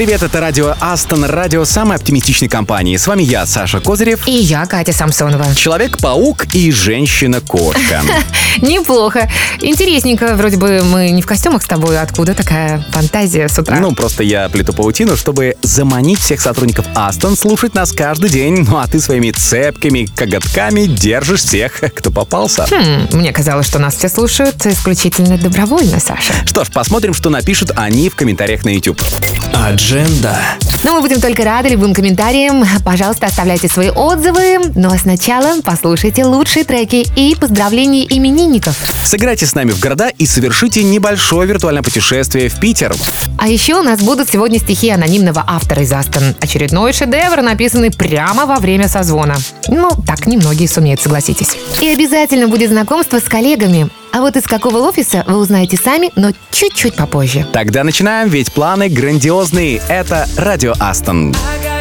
Привет, это радио Астон, радио самой оптимистичной компании. С вами я, Саша Козырев. И я, Катя Самсонова. Человек-паук и женщина-кошка. Неплохо. Интересненько. Вроде бы мы не в костюмах с тобой. Откуда такая фантазия с утра? Ну, просто я плету паутину, чтобы заманить всех сотрудников Астон слушать нас каждый день. Ну, а ты своими цепкими коготками держишь всех, кто попался. Хм, мне казалось, что нас все слушают исключительно добровольно, Саша. Что ж, посмотрим, что напишут они в комментариях на YouTube. Адженда. Но мы будем только рады любым комментариям. Пожалуйста, оставляйте свои отзывы. Ну а сначала послушайте лучшие треки и поздравления именинников. Сыграйте с нами в города и совершите небольшое виртуальное путешествие в Питер. А еще у нас будут сегодня стихи анонимного автора из Астон. Очередной шедевр, написанный прямо во время созвона. Ну, так немногие сумеют, согласитесь. И обязательно будет знакомство с коллегами. А вот из какого офиса вы узнаете сами, но чуть-чуть попозже. Тогда начинаем, ведь планы грандиозные. Это Радио Астон. I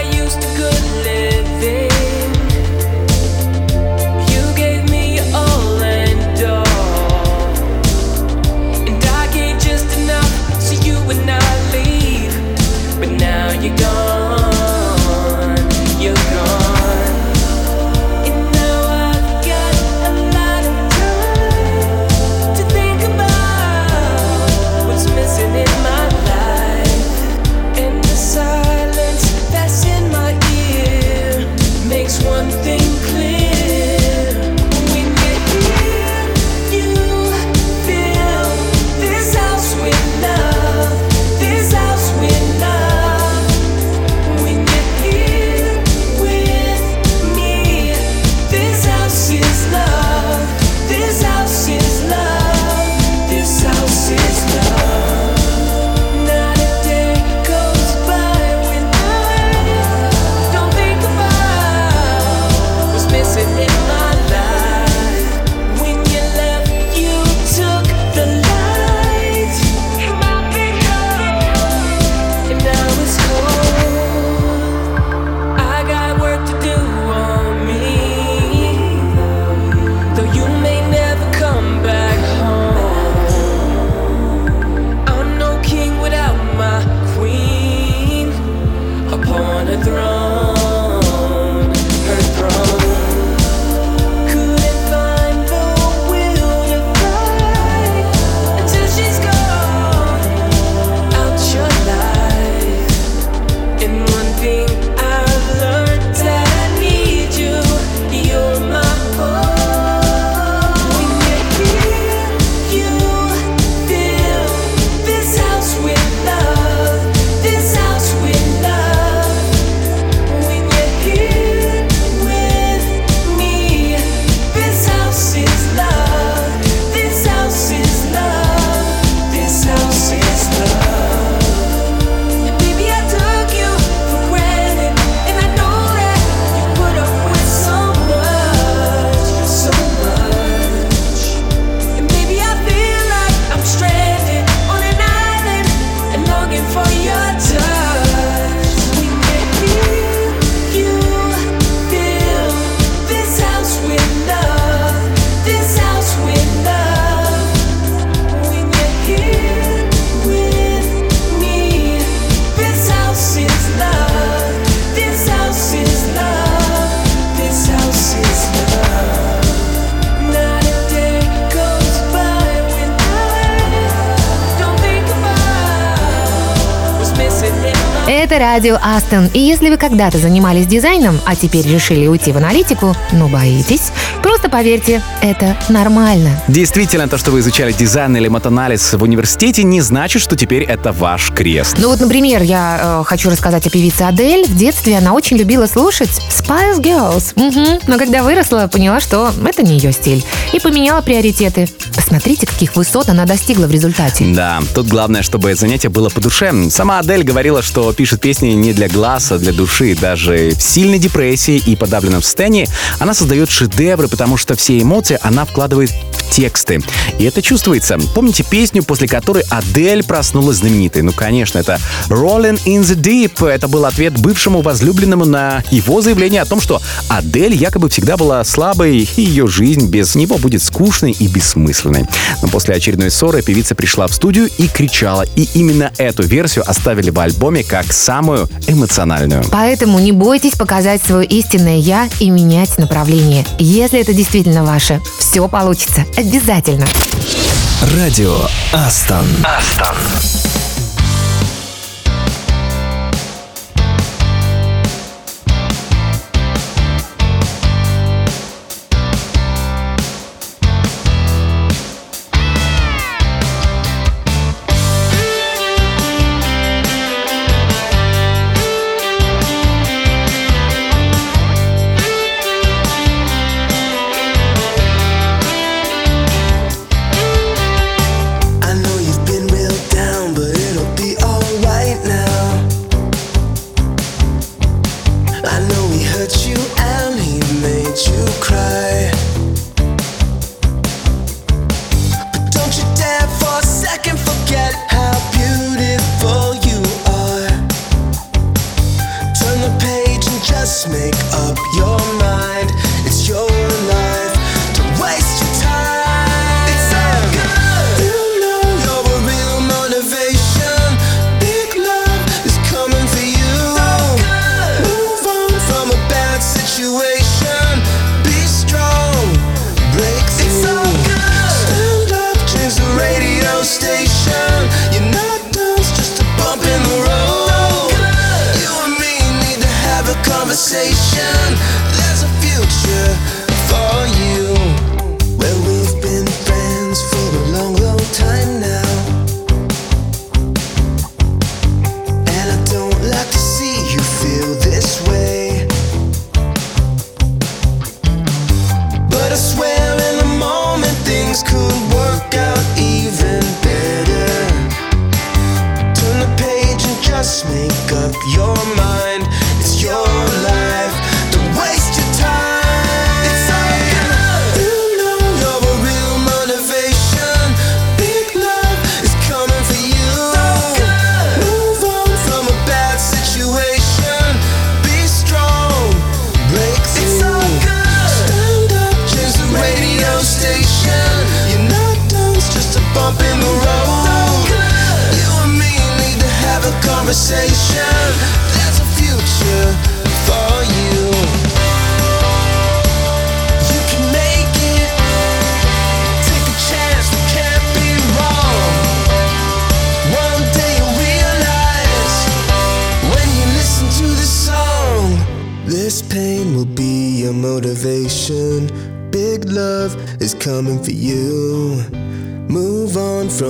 радио Астон. И если вы когда-то занимались дизайном, а теперь решили уйти в аналитику, но боитесь, просто поверьте, это нормально. Действительно, то, что вы изучали дизайн или мотоанализ в университете, не значит, что теперь это ваш крест. Ну вот, например, я э, хочу рассказать о певице Адель. В детстве она очень любила слушать Spice Girls. Мгм. Но когда выросла, поняла, что это не ее стиль. И поменяла приоритеты. Посмотрите, каких высот она достигла в результате. Да, тут главное, чтобы занятие было по душе. Сама Адель говорила, что пишет песни не для глаз, а для души. Даже в сильной депрессии и подавленном состоянии она создает шедевры, потому что все эмоции она вкладывает тексты. И это чувствуется. Помните песню, после которой Адель проснулась знаменитой? Ну, конечно, это Rolling in the Deep. Это был ответ бывшему возлюбленному на его заявление о том, что Адель якобы всегда была слабой, и ее жизнь без него будет скучной и бессмысленной. Но после очередной ссоры певица пришла в студию и кричала. И именно эту версию оставили в альбоме как самую эмоциональную. Поэтому не бойтесь показать свое истинное «я» и менять направление. Если это действительно ваше, все получится. Обязательно. Радио Астон. Астон.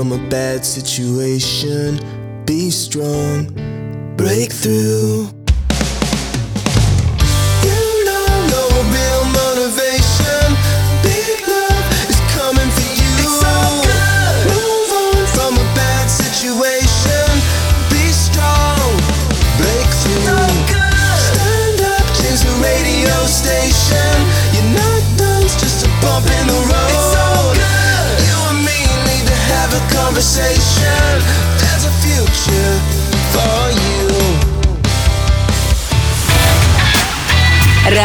From a bad situation. Be strong. Break through.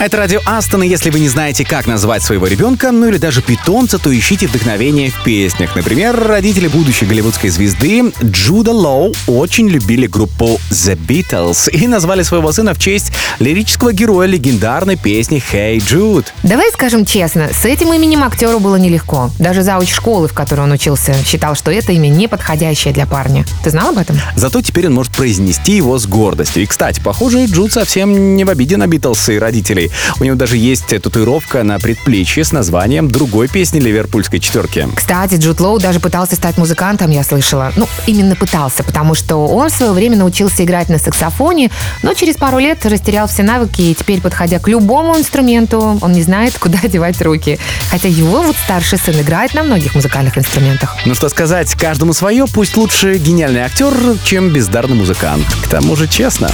Это радио Астон, и если вы не знаете, как назвать своего ребенка, ну или даже питомца, то ищите вдохновение в песнях. Например, родители будущей голливудской звезды Джуда Лоу очень любили группу The Beatles и назвали своего сына в честь лирического героя легендарной песни «Hey Jude». Давай скажем честно, с этим именем актеру было нелегко. Даже зауч школы, в которой он учился, считал, что это имя не подходящее для парня. Ты знал об этом? Зато теперь он может произнести его с гордостью. И, кстати, похоже, Джуд совсем не в обиде на Битлз и родителей. У него даже есть татуировка на предплечье с названием другой песни ливерпульской четверки. Кстати, Джуд Лоу даже пытался стать музыкантом, я слышала. Ну, именно пытался, потому что он в свое время научился играть на саксофоне, но через пару лет растерял все навыки, и теперь, подходя к любому инструменту, он не знает, куда девать руки. Хотя его вот старший сын играет на многих музыкальных инструментах. Ну что сказать, каждому свое, пусть лучше гениальный актер, чем бездарный музыкант. К тому же честно.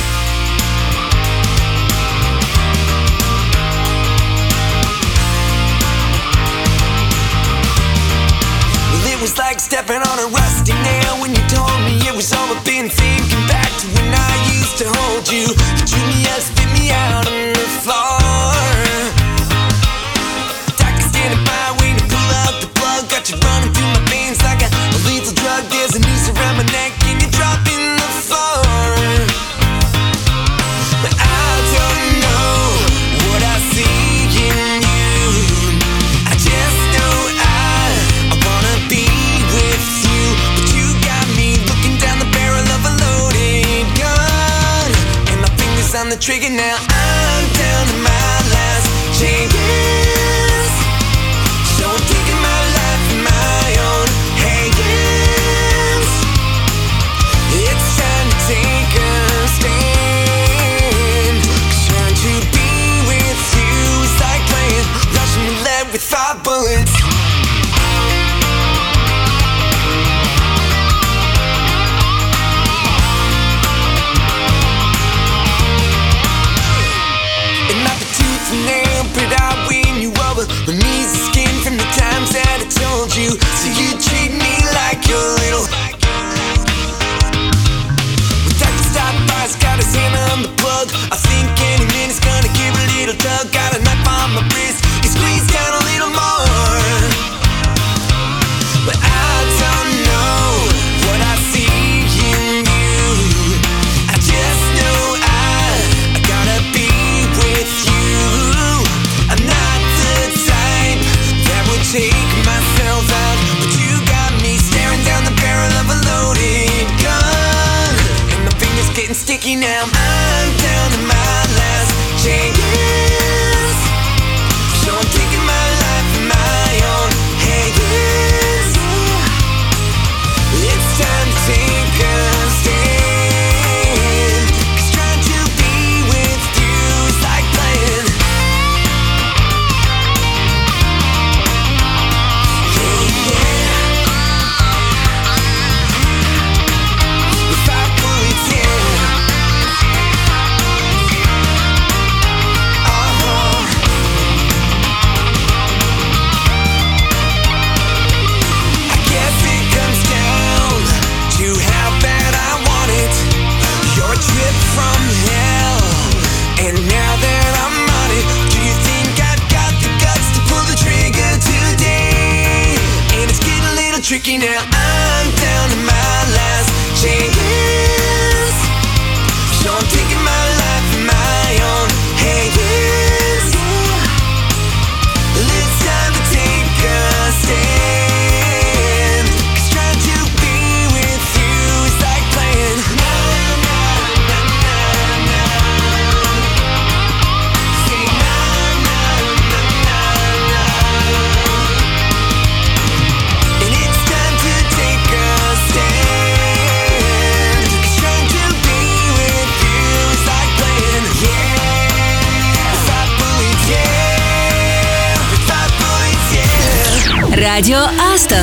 Stepping on a rusty nail when you told me it was over. Been thinking back to when I used to hold you. You treat me up, spit me out on the floor. it now.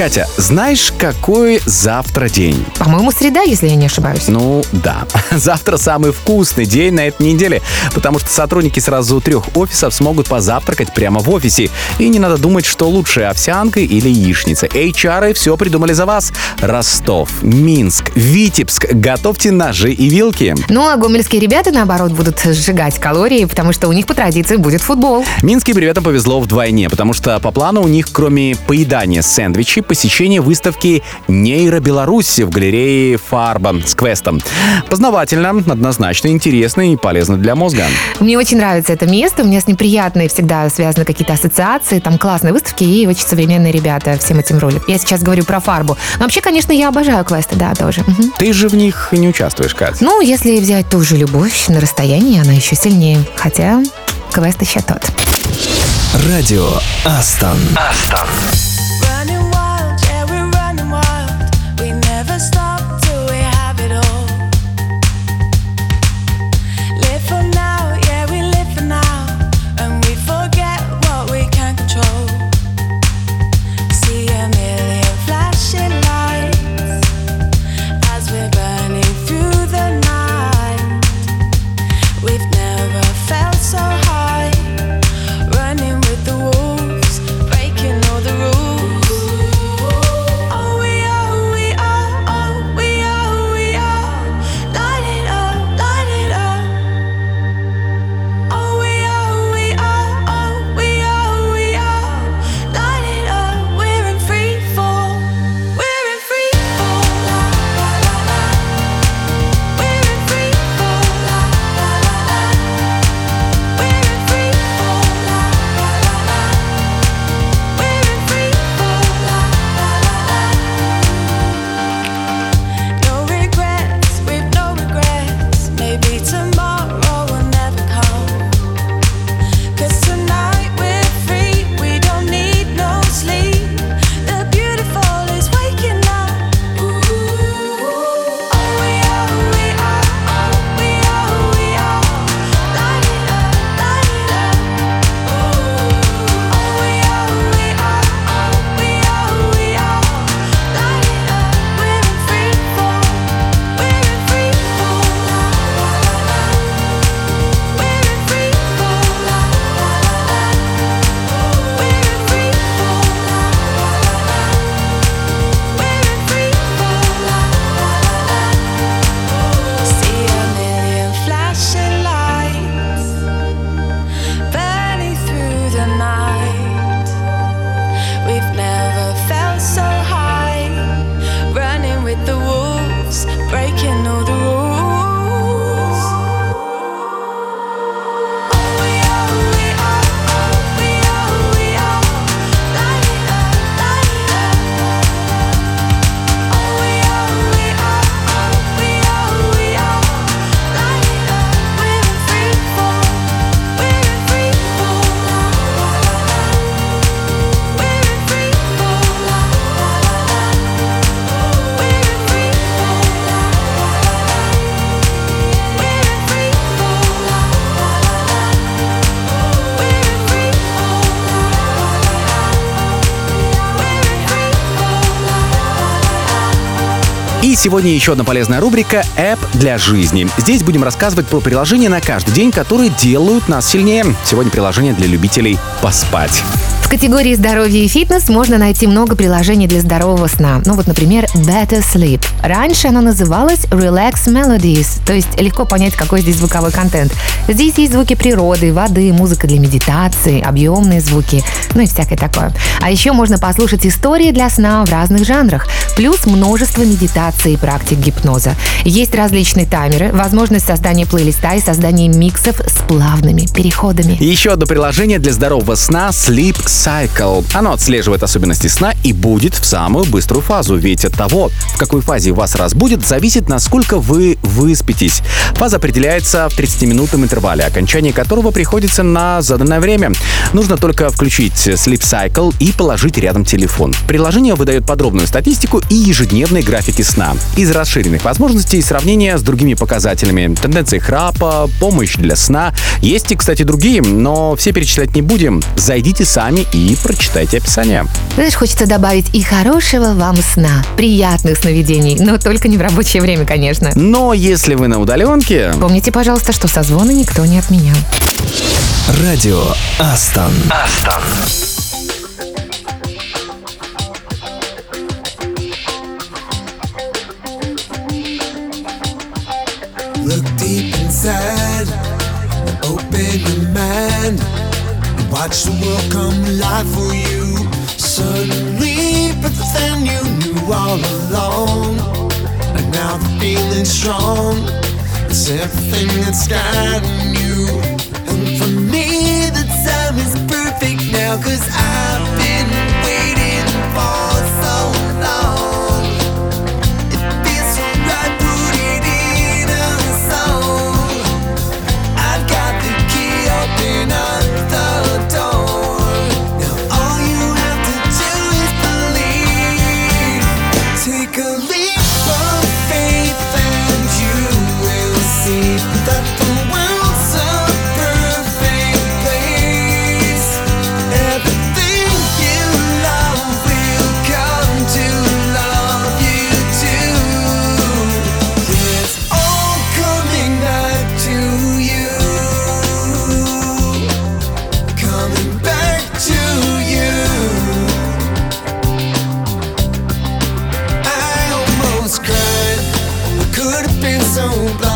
Катя, знаешь, какой завтра день? По-моему, среда, если я не ошибаюсь. Ну, да. Завтра самый вкусный день на этой неделе, потому что сотрудники сразу трех офисов смогут позавтракать прямо в офисе. И не надо думать, что лучше, овсянка или яичница. HR все придумали за вас. Ростов, Минск, Витебск. Готовьте ножи и вилки. Ну, а гомельские ребята, наоборот, будут сжигать калории, потому что у них по традиции будет футбол. Минским ребятам повезло вдвойне, потому что по плану у них, кроме поедания сэндвичей, посещение выставки «Нейро Беларуси» в галерее «Фарба» с квестом. Познавательно, однозначно интересно и полезно для мозга. Мне очень нравится это место, у меня с ним приятные всегда связаны какие-то ассоциации, там классные выставки и очень современные ребята всем этим ролят. Я сейчас говорю про фарбу. Но вообще, конечно, я обожаю квесты, да, тоже. Мгм. Ты же в них не участвуешь, Кать. Ну, если взять ту же любовь на расстоянии, она еще сильнее. Хотя квест еще тот. Радио Астон. Running сегодня еще одна полезная рубрика «App для жизни». Здесь будем рассказывать про приложения на каждый день, которые делают нас сильнее. Сегодня приложение для любителей поспать. Категории здоровье и фитнес можно найти много приложений для здорового сна. Ну вот, например, Better Sleep. Раньше оно называлось Relax Melodies, то есть легко понять, какой здесь звуковой контент. Здесь есть звуки природы, воды, музыка для медитации, объемные звуки, ну и всякое такое. А еще можно послушать истории для сна в разных жанрах, плюс множество медитаций и практик гипноза. Есть различные таймеры, возможность создания плейлиста и создания миксов с плавными переходами. Еще одно приложение для здорового сна Sleep Cycle. Оно отслеживает особенности сна и будет в самую быструю фазу, ведь от того, в какой фазе вас разбудит, зависит, насколько вы выспитесь. Фаза определяется в 30-минутном интервале, окончание которого приходится на заданное время. Нужно только включить Sleep Cycle и положить рядом телефон. Приложение выдает подробную статистику и ежедневные графики сна. Из расширенных возможностей сравнения с другими показателями, тенденции храпа, помощь для сна. Есть и, кстати, другие, но все перечислять не будем. Зайдите сами и прочитайте описание. Знаешь, хочется добавить и хорошего вам сна, приятных сновидений, но только не в рабочее время, конечно. Но если вы на удаленке, Помните, пожалуйста, что созвоны никто не отменял. Радио Астон. Астон. Look deep inside, open your mind, watch the world come alive for you. Suddenly, but then you knew all along, and now the feeling's strong. It's everything that's guiding you, and for me, the time is perfect now, cause I've been waiting for coração pra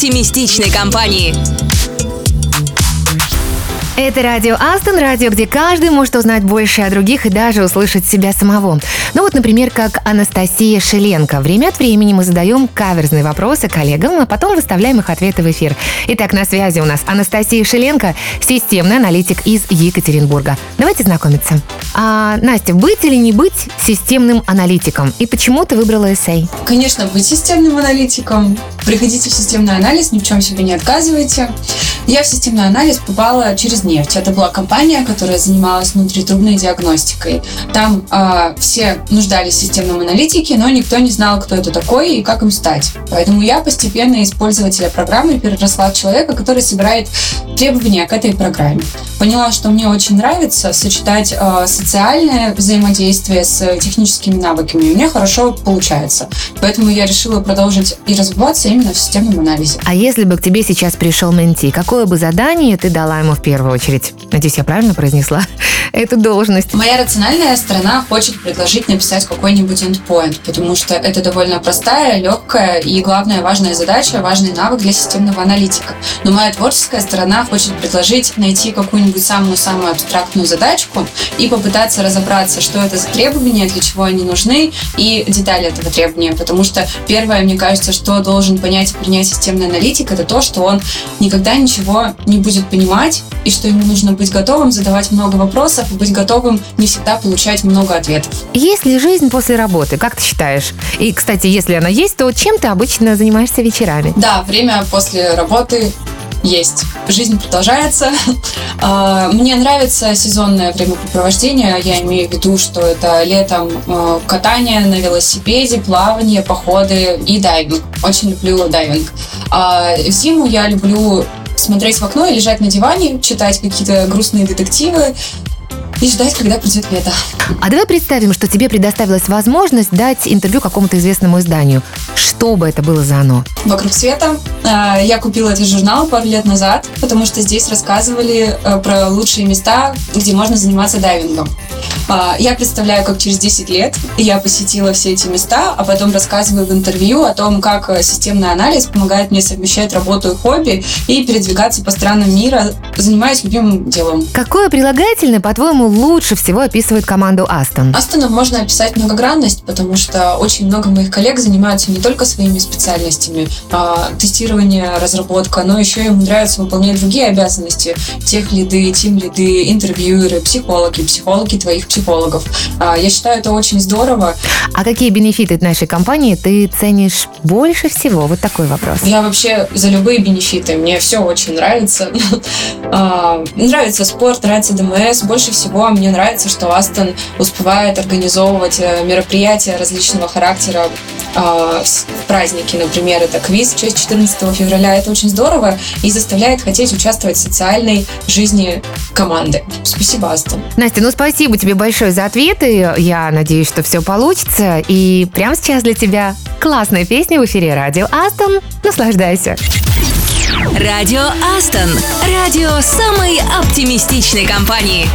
оптимистичной компании. Это радио Астон, радио, где каждый может узнать больше о других и даже услышать себя самого. Ну вот, например, как Анастасия Шеленко. Время от времени мы задаем каверзные вопросы коллегам, а потом выставляем их ответы в эфир. Итак, на связи у нас Анастасия Шеленко, системный аналитик из Екатеринбурга. Давайте знакомиться. А, Настя, быть или не быть системным аналитиком? И почему ты выбрала эссей? Конечно, быть системным аналитиком. Приходите в системный анализ, ни в чем себе не отказывайте. Я в системный анализ попала через нефть. Это была компания, которая занималась внутритрубной диагностикой. Там э, все нуждались в системном аналитике, но никто не знал, кто это такой и как им стать. Поэтому я постепенно из пользователя программы переросла в человека, который собирает требования к этой программе. Поняла, что мне очень нравится сочетать э, социальное взаимодействие с техническими навыками. У меня хорошо получается. Поэтому я решила продолжить и развиваться именно в системном анализе. А если бы к тебе сейчас пришел менти, какое бы задание ты дала ему в первую очередь? Надеюсь, я правильно произнесла эту должность? Моя рациональная сторона хочет предложить написать какой-нибудь endpoint, потому что это довольно простая, легкая и, главное, важная задача, важный навык для системного аналитика. Но моя творческая сторона хочет предложить найти какую-нибудь самую-самую абстрактную задачку и попытаться разобраться, что это за требования, для чего они нужны и детали этого требования. Потому что первое, мне кажется, что должен понять и принять системный аналитик, это то, что он никогда ничего не будет понимать и что ему нужно быть готовым задавать много вопросов и быть готовым не всегда получать много ответов. Есть ли жизнь после работы, как ты считаешь? И, кстати, если она есть, то чем ты обычно занимаешься вечерами? Да, время после работы есть. Жизнь продолжается. А, Мне нравится сезонное времяпрепровождение. Я имею в виду, что это летом э, катание на велосипеде, плавание, походы и дайвинг. Очень люблю дайвинг. А в зиму я люблю смотреть в окно и лежать на диване, читать какие-то грустные детективы и ждать, когда придет лето. А давай представим, что тебе предоставилась возможность дать интервью какому-то известному изданию. Что бы это было за оно? «Вокруг света». А, Я купила этот журнал пару лет назад, потому что здесь рассказывали э, про лучшие места, где можно заниматься дайвингом. А, Я представляю, как через 10 лет я посетила все эти места, а потом рассказываю в интервью о том, как э, системный анализ помогает мне совмещать работу и хобби и передвигаться по странам мира, занимаясь любимым делом. Какое прилагательное, по-твоему, лучше всего описывает команду Астон? Астоном можно описать многогранность, потому что очень много моих коллег занимаются не только своими специальностями, а, тестирование, разработка, но еще и умудряются выполнять другие обязанности. Тех лиды, тим лиды, интервьюеры, психологи, психологи твоих психологов. А, Я считаю это очень здорово. А какие бенефиты нашей компании ты ценишь больше всего? Вот такой вопрос. Я вообще за любые бенефиты. Мне все очень нравится. А, Нравится спорт, нравится ДМС. Больше всего мне нравится, что Астон успевает организовывать э, мероприятия различного характера а, в праздники, например, это квиз в честь 14 февраля. Это очень здорово и заставляет хотеть участвовать в социальной жизни команды. Спасибо, Астон. Настя, ну спасибо тебе большое за ответы. Я надеюсь, что все получится. И прямо сейчас для тебя классная песня в эфире радио Астон. Наслаждайся. Радио Астон. Радио самой оптимистичной компании.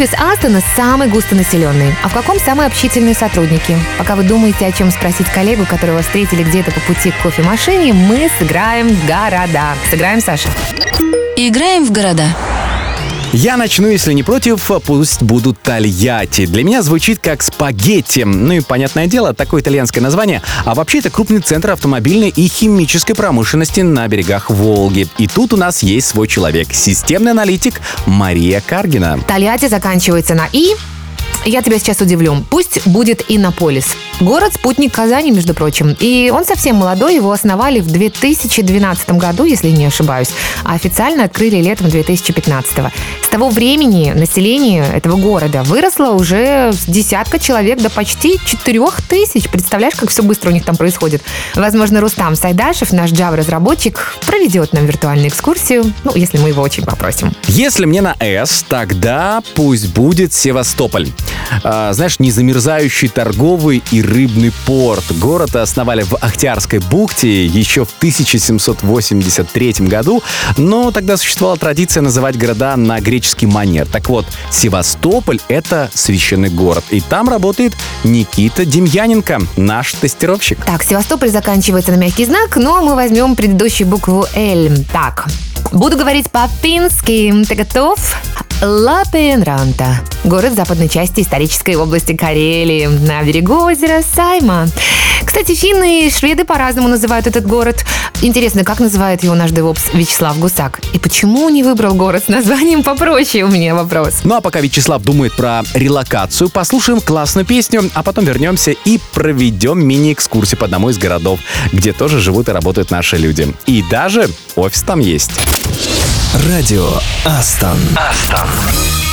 Офис Астона самый густонаселенный, а в каком самые общительные сотрудники? Пока вы думаете, о чем спросить коллегу, которого встретили где-то по пути к кофемашине, мы сыграем в города. Сыграем, Саша? Играем в города. Я начну, если не против, пусть будут Тольятти. Для меня звучит как спагетти. Ну и, понятное дело, такое итальянское название. А вообще это крупный центр автомобильной и химической промышленности на берегах Волги. И тут у нас есть свой человек. Системный аналитик Мария Каргина. Тольятти заканчивается на «и». Я тебя сейчас удивлю. Пусть будет Иннополис. Город – спутник Казани, между прочим. И он совсем молодой, его основали в 2012 году, если не ошибаюсь, а официально открыли летом 2015. С того времени население этого города выросло уже с десятка человек до почти четырех тысяч. Представляешь, как все быстро у них там происходит? Возможно, Рустам Сайдашев, наш Java-разработчик, проведет нам виртуальную экскурсию, ну, если мы его очень попросим. Если мне на «С», тогда пусть будет Севастополь. А, знаешь, незамерзающий торговый и рыбный порт. Город основали в Ахтиарской бухте еще в 1783 году, но тогда существовала традиция называть города на греческий манер. Так вот, Севастополь — это священный город, и там работает Никита Демьяненко, наш тестировщик. Так, Севастополь заканчивается на мягкий знак, но мы возьмем предыдущую букву «Л». Так, буду говорить по-фински. Ты готов? Лапенранта. Город в западной части исторической области Карелии, на берегу озера Сайма. Кстати, финны и шведы по-разному называют этот город. Интересно, как называет его наш девопс Вячеслав Гусак? И почему не выбрал город с названием попроще? У меня вопрос. Ну а пока Вячеслав думает про релокацию, послушаем классную песню, а потом вернемся и проведем мини-экскурсию по одному из городов, где тоже живут и работают наши люди. И даже офис там есть. Радио Астон. Астон.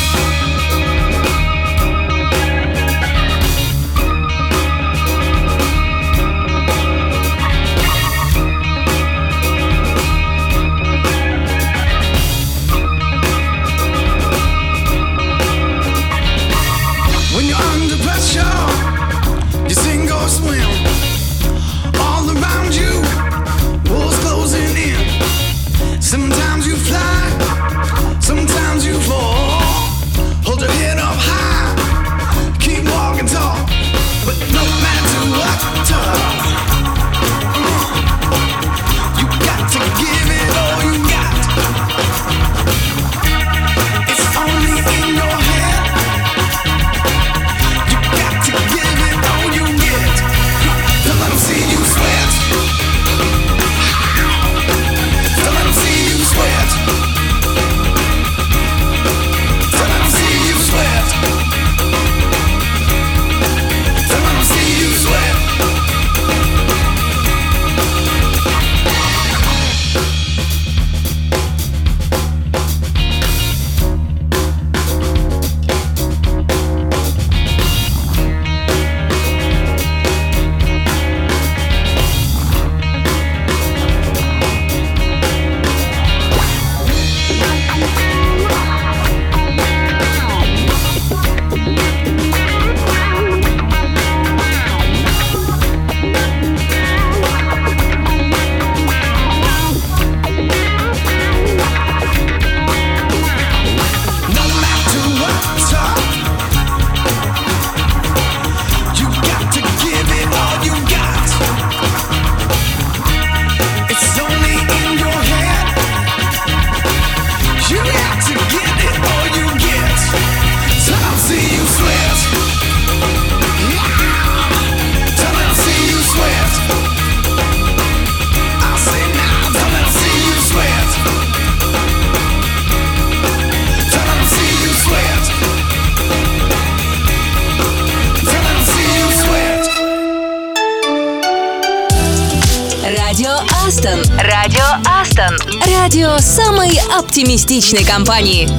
Оптимистичной компании.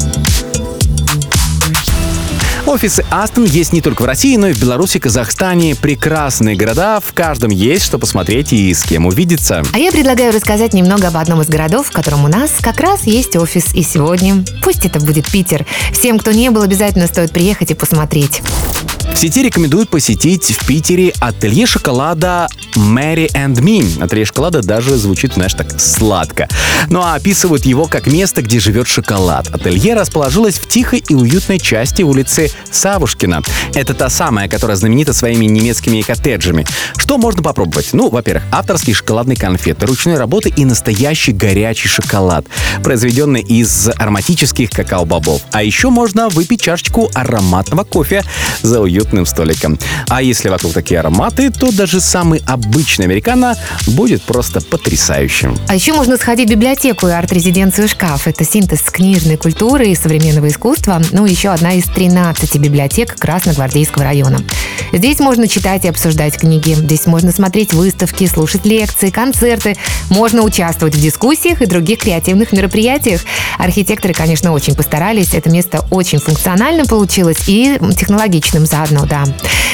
Офисы Астон есть не только в России, но и в Беларуси, Казахстане. Прекрасные города, в каждом есть что посмотреть и с кем увидеться. А я предлагаю рассказать немного об одном из городов, в котором у нас как раз есть офис и сегодня. Пусть это будет Питер. Всем, кто не был, обязательно стоит приехать и посмотреть. В сети рекомендуют посетить в Питере ателье шоколада Mary and Me. Три шоколада даже звучит, знаешь, так сладко. Ну а описывают его как место, где живет шоколад. Ателье расположилось в тихой и уютной части улицы Савушкина. Это та самая, которая знаменита своими немецкими коттеджами. Что можно попробовать? Ну, во-первых, авторские шоколадные конфеты, ручной работы и настоящий горячий шоколад, произведенный из ароматических какао-бобов. А еще можно выпить чашечку ароматного кофе за уютным столиком. А если вокруг такие ароматы, то даже самый обычный американо будет просто потрясающим. А еще можно сходить в библиотеку и арт-резиденцию «Шкаф». Это синтез книжной культуры и современного искусства. Ну, еще одна из 13 библиотек Красногвардейского района. Здесь можно читать и обсуждать книги. Здесь можно смотреть выставки, слушать лекции, концерты. Можно участвовать в дискуссиях и других креативных мероприятиях. Архитекторы, конечно, очень постарались. Это место очень функционально получилось и технологичным заодно, да.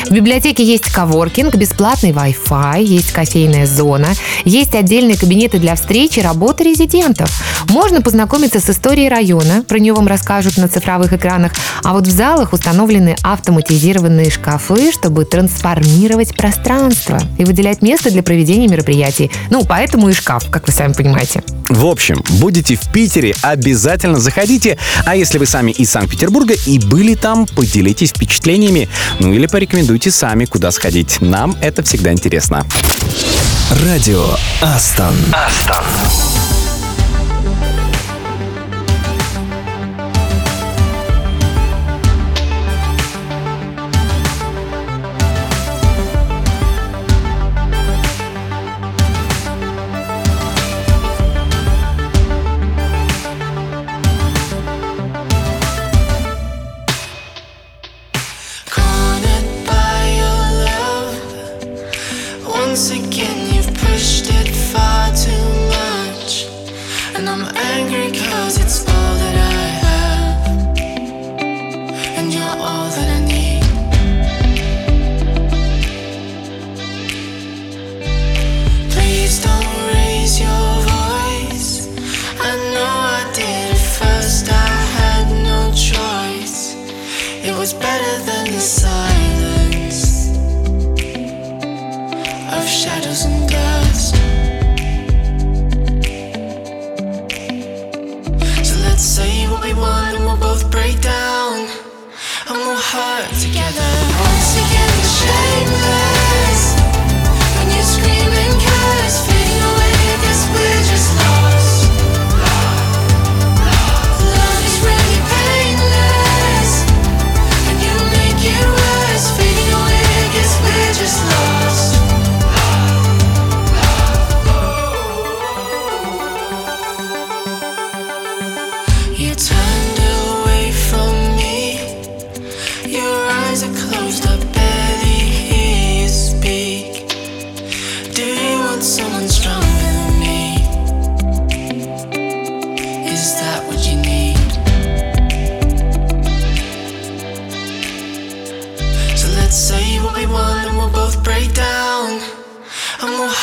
В библиотеке есть коворкинг, бесплатный Wi-Fi, есть кофейная зона, есть отдельные кабинеты для встречи, работы резидентов. Можно познакомиться с историей района, про нее вам расскажут на цифровых экранах, а вот в залах установлены автоматизированные шкафы, чтобы трансформировать пространство и выделять место для проведения мероприятий. Ну, поэтому и шкаф, как вы сами понимаете. В общем, будете в Питере, обязательно заходите. А если вы сами из Санкт-Петербурга и были там, поделитесь впечатлениями. Ну или порекомендуйте сами, куда сходить. Нам это всегда интересно. Радио Астон. Астон.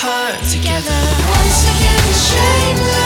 heart together. Once again, shameless.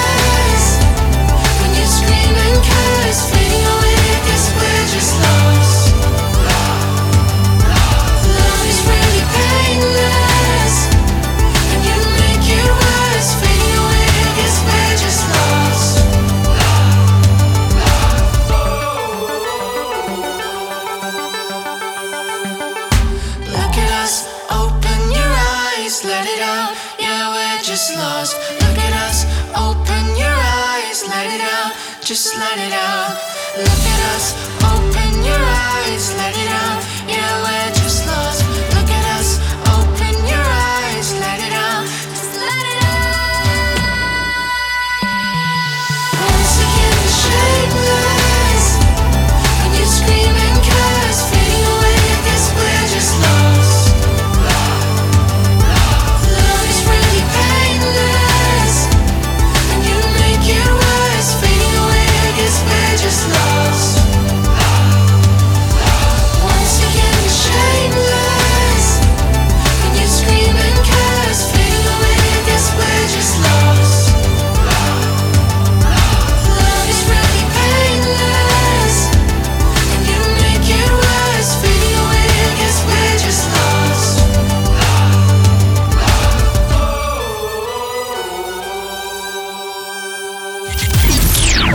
Just let it out. Look at us, open your eyes, let it out. Yeah, we're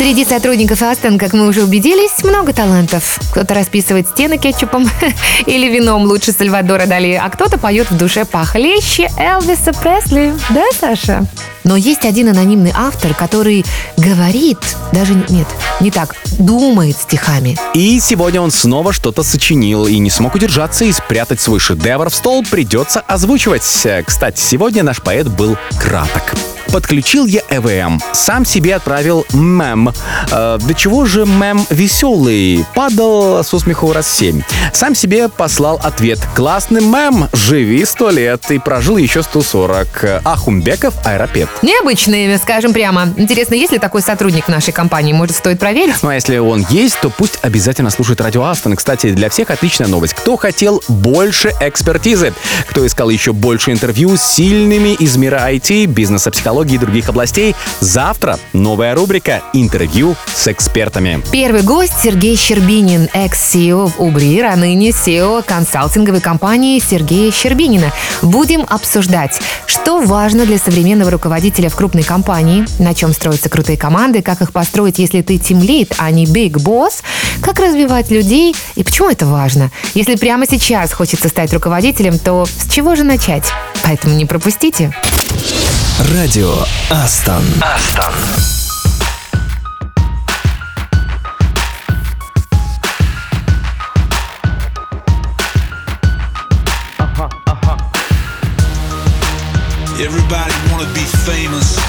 Среди сотрудников Астон, как мы уже убедились, много талантов. Кто-то расписывает стены кетчупом или вином лучше Сальвадора Дали, а кто-то поет в душе похлеще Элвиса Пресли. Да, Саша? Но есть один анонимный автор, который говорит, даже нет, не так, думает стихами. И сегодня он снова что-то сочинил и не смог удержаться и спрятать свой шедевр в стол придется озвучивать. Кстати, сегодня наш поэт был краток. Подключил я ЭВМ. Сам себе отправил мем. Э, до чего же мем веселый? Падал со смеху раз семь. Сам себе послал ответ. Классный мем. Живи сто лет. И прожил еще 140. Ахумбеков Аэропед. Необычное имя, скажем прямо. Интересно, есть ли такой сотрудник в нашей компании? Может, стоит проверить? Ну а если он есть, то пусть обязательно слушает радио Астон. Кстати, для всех отличная новость. Кто хотел больше экспертизы? Кто искал еще больше интервью с сильными из мира IT, бизнеса, психологии и других областей? Завтра новая рубрика «Интервью с экспертами». Первый гость Сергей Щербинин, экс-CEO в Убрир, а ныне SEO консалтинговой компании Сергея Щербинина. Будем обсуждать, что важно для современного руководителя в крупной компании, на чем строятся крутые команды, как их построить, если ты тимлид, а не big boss, как развивать людей и почему это важно. Если прямо сейчас хочется стать руководителем, то с чего же начать? Поэтому не пропустите. Радио Астон. Астон. Everybody wanna be famous.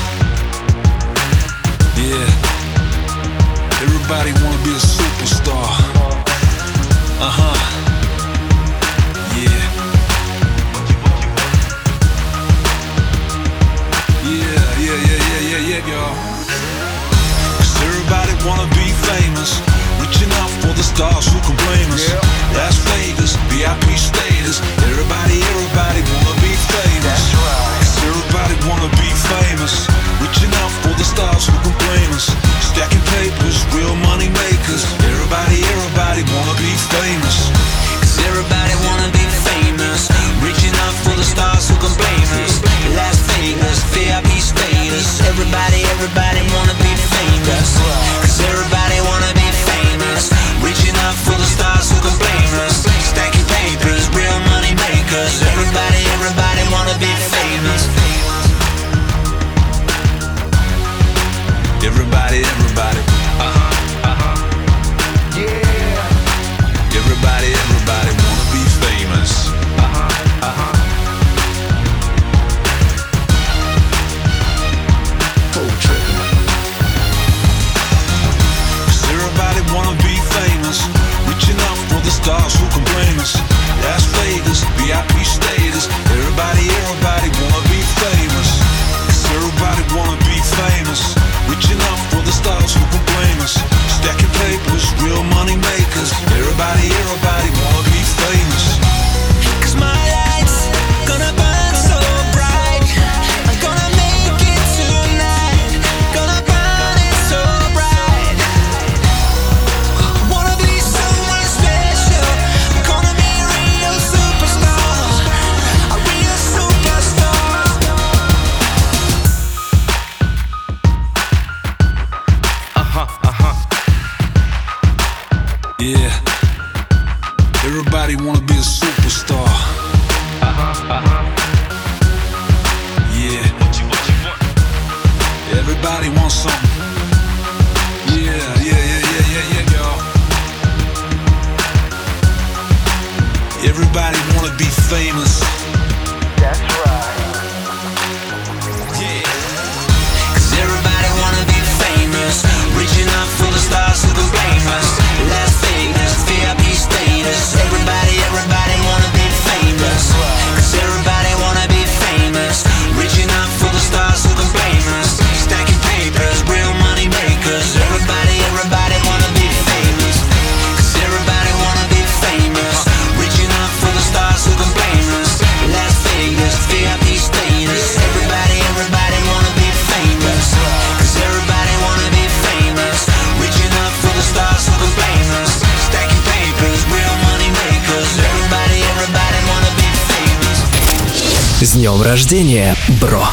Famous. Reaching out for the stars who can blame us. Las Vegas, VIP status. Everybody, everybody wanna be famous. 'Cause everybody wanna be famous. Reaching out for the stars who can blame us. Stacking papers, real днем рождения, бро!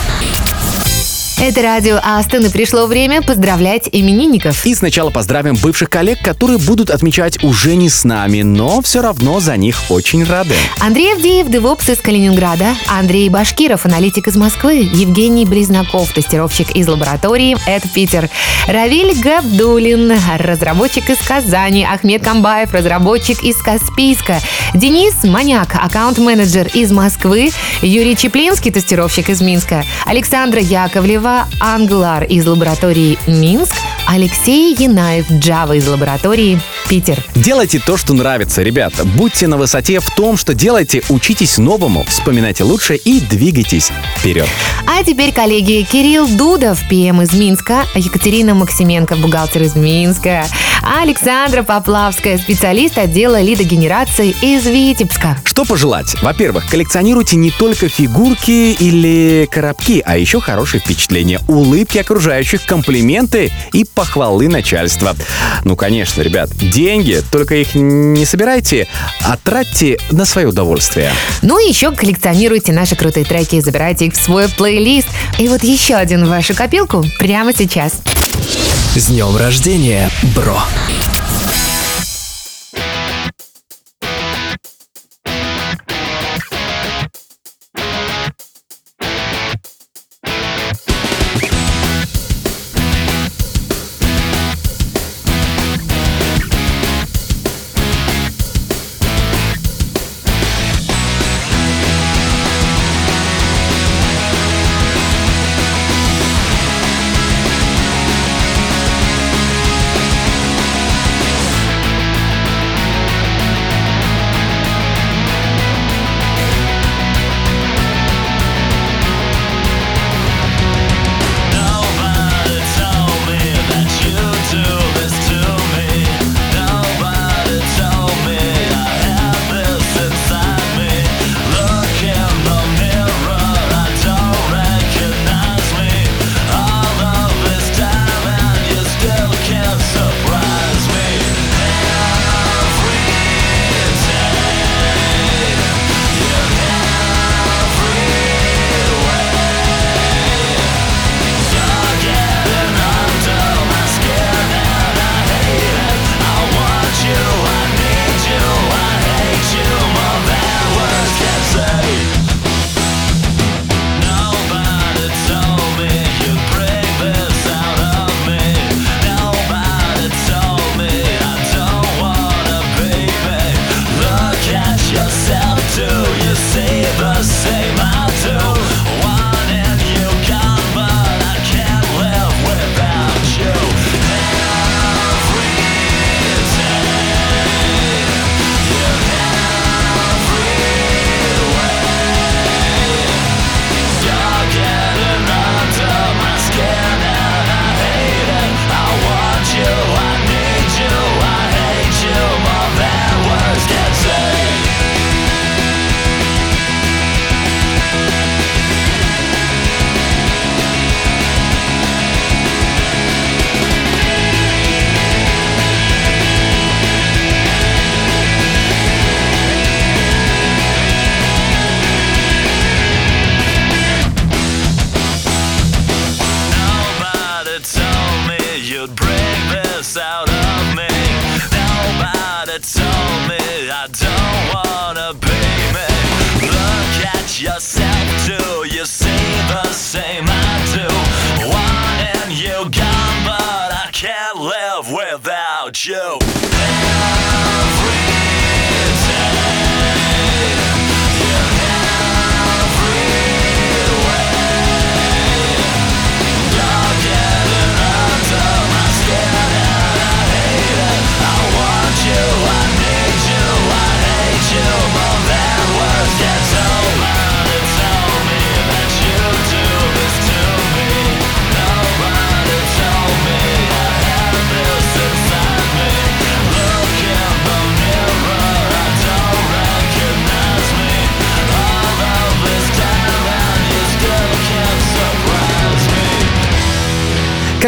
Это радио Астон, и пришло время поздравлять именинников. И сначала поздравим бывших коллег, которые будут отмечать уже не с нами, но все равно за них очень рады. Андрей Авдеев, девопс из Калининграда, Андрей Башкиров, аналитик из Москвы, Евгений Близнаков, тестировщик из лаборатории «Это Питер», Равиль Габдулин, разработчик из Казани, Ахмед Камбаев, разработчик из Каспийска, Денис Маняк, аккаунт-менеджер из Москвы, Юрий Чеплинский, тестировщик из Минска, Александра Яковлева, Англар из лаборатории Минск, Алексей Янаев, Java из лаборатории Питер. Делайте то, что нравится, ребята. Будьте на высоте в том, что делаете, учитесь новому, вспоминайте лучше и двигайтесь вперед. А теперь, коллеги, Кирилл Дудов, ПМ из Минска, Екатерина Максименко, бухгалтер из Минска, Александра Поплавская, специалист отдела лидогенерации из Витебска. Что пожелать? Во-первых, коллекционируйте не только фигурки или коробки, а еще хорошие впечатления, улыбки окружающих, комплименты и похвалы начальства. Ну, конечно, ребят, деньги, только их не собирайте, а тратьте на свое удовольствие. Ну и еще коллекционируйте наши крутые треки и забирайте их в свой плейлист. И вот еще один в вашу копилку прямо сейчас. С днем рождения, бро!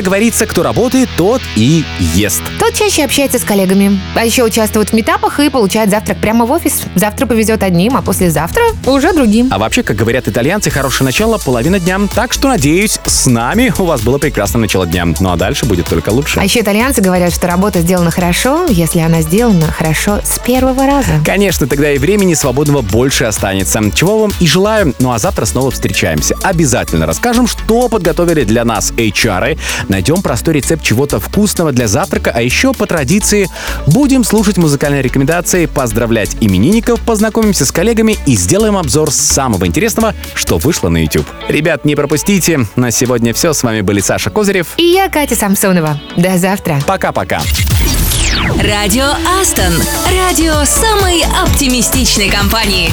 Как говорится, кто работает, тот и ест. Тот чаще общается с коллегами, а еще участвует в метапах и получает завтрак прямо в офис. Завтра повезет одним, а послезавтра уже другим. А вообще, как говорят итальянцы, хорошее начало – половина дня. Так что, надеюсь, с нами у вас было прекрасное начало дня. Ну а дальше будет только лучше. А еще итальянцы говорят, что работа сделана хорошо, если она сделана хорошо с первого раза. Конечно, тогда и времени свободного больше останется. Чего вам и желаю. Ну а завтра снова встречаемся. Обязательно расскажем, что подготовили для нас HR. Найдем простой рецепт чего-то вкусного для завтрака, а еще по традиции будем слушать музыкальные рекомендации, поздравлять именинников, познакомимся с коллегами и сделаем обзор самого интересного, что вышло на YouTube. Ребят, не пропустите. На сегодня все. С вами были Саша Козырев. И я, Катя Самсонова. До завтра. Пока-пока. Радио Астон. Радио самой оптимистичной компании.